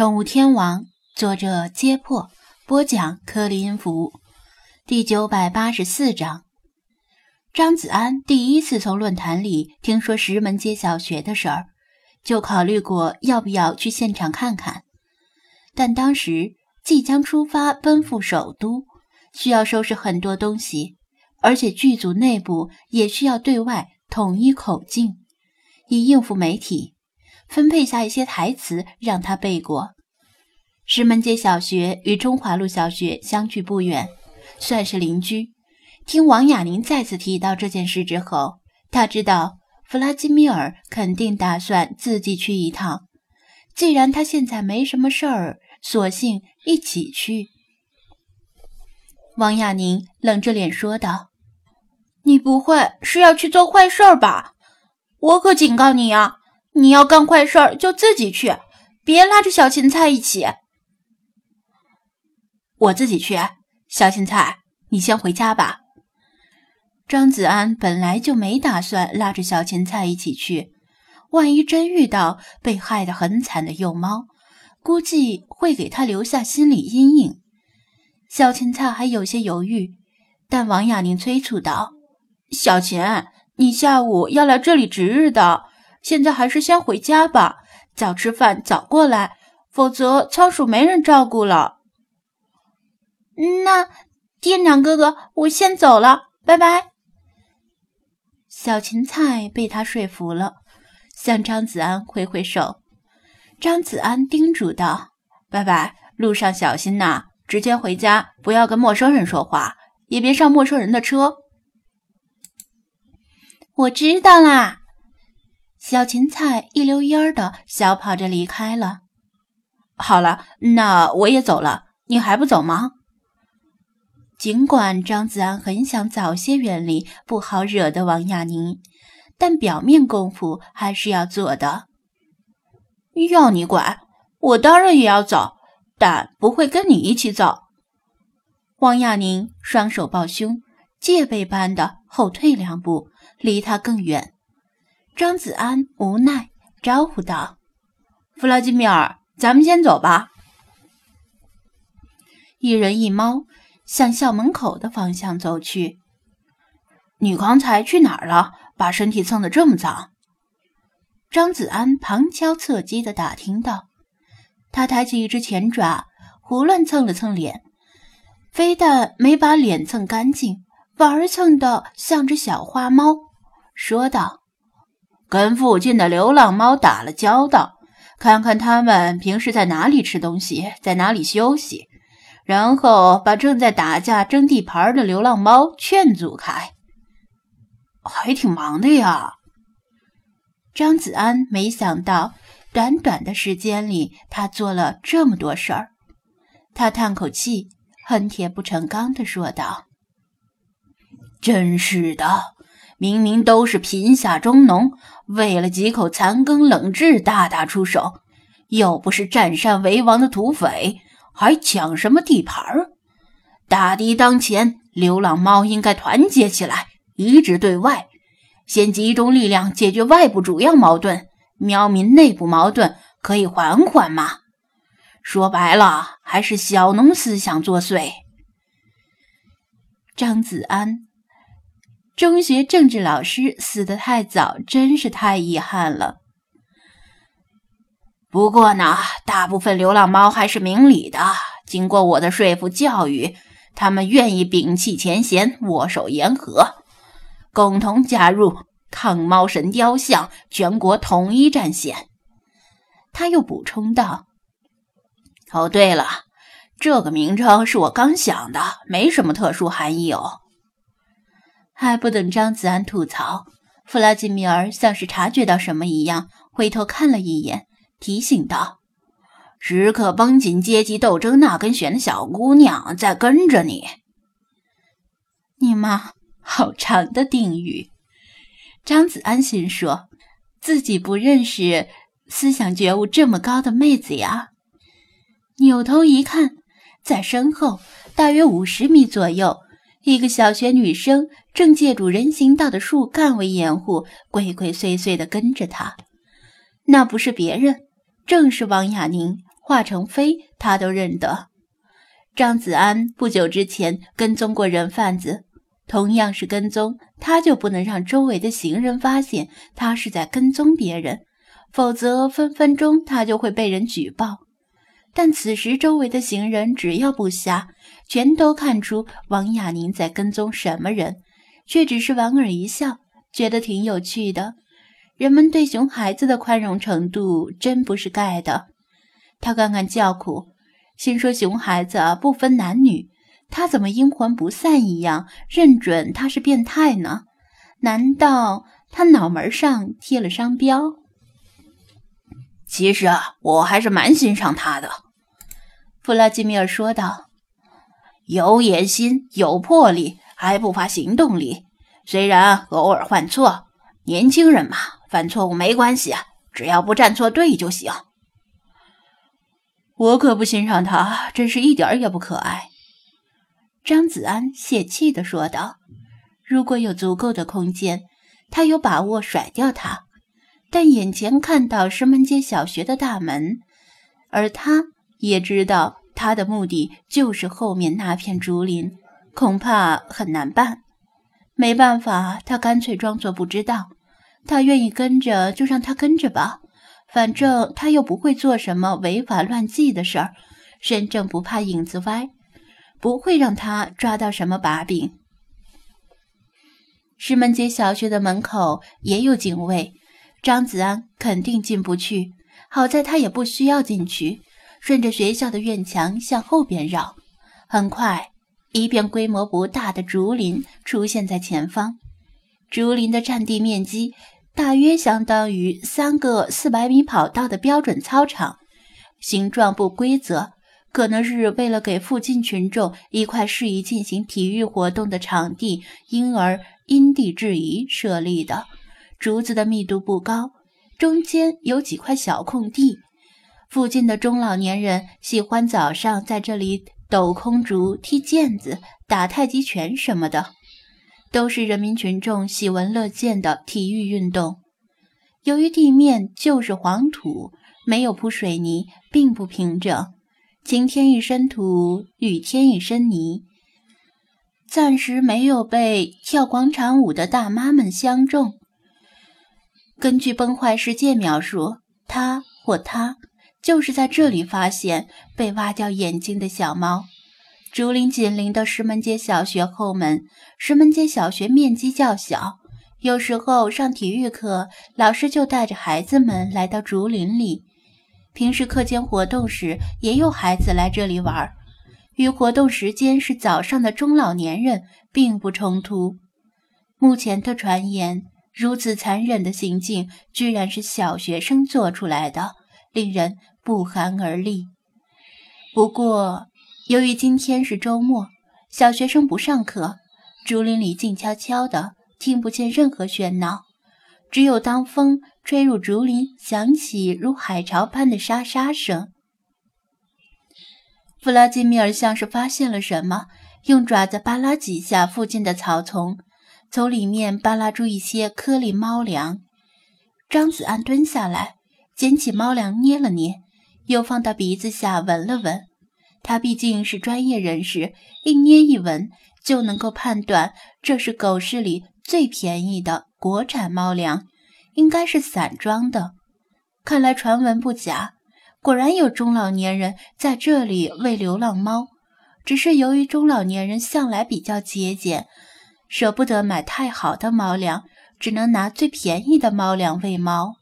宠物天王，作者：揭破，播讲：克里音符，第九百八十四章。张子安第一次从论坛里听说石门街小学的事儿，就考虑过要不要去现场看看，但当时即将出发奔赴首都，需要收拾很多东西，而且剧组内部也需要对外统一口径，以应付媒体。分配下一些台词让他背过。石门街小学与中华路小学相距不远，算是邻居。听王亚宁再次提到这件事之后，他知道弗拉基米尔肯定打算自己去一趟。既然他现在没什么事儿，索性一起去。王亚宁冷着脸说道：“你不会是要去做坏事吧？我可警告你啊！”你要干坏事儿就自己去，别拉着小芹菜一起。我自己去，小芹菜，你先回家吧。张子安本来就没打算拉着小芹菜一起去，万一真遇到被害得很惨的幼猫，估计会给他留下心理阴影。小芹菜还有些犹豫，但王亚宁催促道：“小芹，你下午要来这里值日的。”现在还是先回家吧，早吃饭早过来，否则仓鼠没人照顾了。那店长哥哥，我先走了，拜拜。小芹菜被他说服了，向张子安挥挥手。张子安叮嘱道：“拜拜，路上小心呐，直接回家，不要跟陌生人说话，也别上陌生人的车。”我知道啦。小芹菜一溜烟儿的小跑着离开了。好了，那我也走了，你还不走吗？尽管张子安很想早些远离不好惹的王亚宁，但表面功夫还是要做的。要你管，我当然也要走，但不会跟你一起走。王亚宁双手抱胸，戒备般的后退两步，离他更远。张子安无奈招呼道：“弗拉基米尔，咱们先走吧。”一人一猫向校门口的方向走去。你刚才去哪儿了？把身体蹭得这么脏？张子安旁敲侧击的打听道。他抬起一只前爪，胡乱蹭了蹭脸，非但没把脸蹭干净，反而蹭得像只小花猫，说道。跟附近的流浪猫打了交道，看看他们平时在哪里吃东西，在哪里休息，然后把正在打架争地盘的流浪猫劝阻开。还挺忙的呀。张子安没想到，短短的时间里他做了这么多事儿。他叹口气，恨铁不成钢地说道：“真是的。”明明都是贫下中农，为了几口残羹冷炙大打出手，又不是占山为王的土匪，还抢什么地盘儿？大敌当前，流浪猫应该团结起来，一致对外，先集中力量解决外部主要矛盾，喵民内部矛盾可以缓缓嘛。说白了，还是小农思想作祟。张子安。中学政治老师死得太早，真是太遗憾了。不过呢，大部分流浪猫还是明理的。经过我的说服教育，他们愿意摒弃前嫌，握手言和，共同加入抗猫神雕像全国统一战线。他又补充道：“哦，对了，这个名称是我刚想的，没什么特殊含义哦。”还不等张子安吐槽，弗拉基米尔像是察觉到什么一样，回头看了一眼，提醒道：“时刻绷紧阶级斗争那根弦的小姑娘在跟着你。”你妈，好长的定语。张子安心说，自己不认识思想觉悟这么高的妹子呀。扭头一看，在身后大约五十米左右。一个小学女生正借助人行道的树干为掩护，鬼鬼祟祟地跟着他。那不是别人，正是王亚宁，华成飞他都认得。张子安不久之前跟踪过人贩子，同样是跟踪，他就不能让周围的行人发现他是在跟踪别人，否则分分钟他就会被人举报。但此时周围的行人只要不瞎，全都看出王亚宁在跟踪什么人，却只是莞尔一笑，觉得挺有趣的。人们对熊孩子的宽容程度真不是盖的。他刚刚叫苦。心说：“熊孩子不分男女，他怎么阴魂不散一样，认准他是变态呢？难道他脑门上贴了商标？”其实啊，我还是蛮欣赏他的。”弗拉基米尔说道，“有野心，有魄力，还不乏行动力。虽然偶尔犯错，年轻人嘛，犯错误没关系，只要不站错队就行。”我可不欣赏他，真是一点儿也不可爱。”张子安泄气地说道。“如果有足够的空间，他有把握甩掉他。但眼前看到石门街小学的大门，而他也知道他的目的就是后面那片竹林，恐怕很难办。没办法，他干脆装作不知道。他愿意跟着，就让他跟着吧。”反正他又不会做什么违法乱纪的事儿，身正不怕影子歪，不会让他抓到什么把柄。石门街小学的门口也有警卫，张子安肯定进不去。好在他也不需要进去，顺着学校的院墙向后边绕。很快，一片规模不大的竹林出现在前方，竹林的占地面积。大约相当于三个四百米跑道的标准操场，形状不规则，可能是为了给附近群众一块适宜进行体育活动的场地，因而因地制宜设立的。竹子的密度不高，中间有几块小空地，附近的中老年人喜欢早上在这里抖空竹、踢毽子、打太极拳什么的。都是人民群众喜闻乐见的体育运动。由于地面就是黄土，没有铺水泥，并不平整。晴天一身土，雨天一身泥，暂时没有被跳广场舞的大妈们相中。根据崩坏世界描述，他或她就是在这里发现被挖掉眼睛的小猫。竹林紧邻的石门街小学后门。石门街小学面积较小，有时候上体育课，老师就带着孩子们来到竹林里。平时课间活动时，也有孩子来这里玩，与活动时间是早上的中老年人并不冲突。目前的传言，如此残忍的行径，居然是小学生做出来的，令人不寒而栗。不过，由于今天是周末，小学生不上课。竹林里静悄悄的，听不见任何喧闹，只有当风吹入竹林，响起如海潮般的沙沙声。弗拉基米尔像是发现了什么，用爪子扒拉几下附近的草丛，从里面扒拉出一些颗粒猫粮。张子安蹲下来，捡起猫粮捏了捏，又放到鼻子下闻了闻。他毕竟是专业人士，一捏一闻。就能够判断这是狗市里最便宜的国产猫粮，应该是散装的。看来传闻不假，果然有中老年人在这里喂流浪猫。只是由于中老年人向来比较节俭，舍不得买太好的猫粮，只能拿最便宜的猫粮喂猫。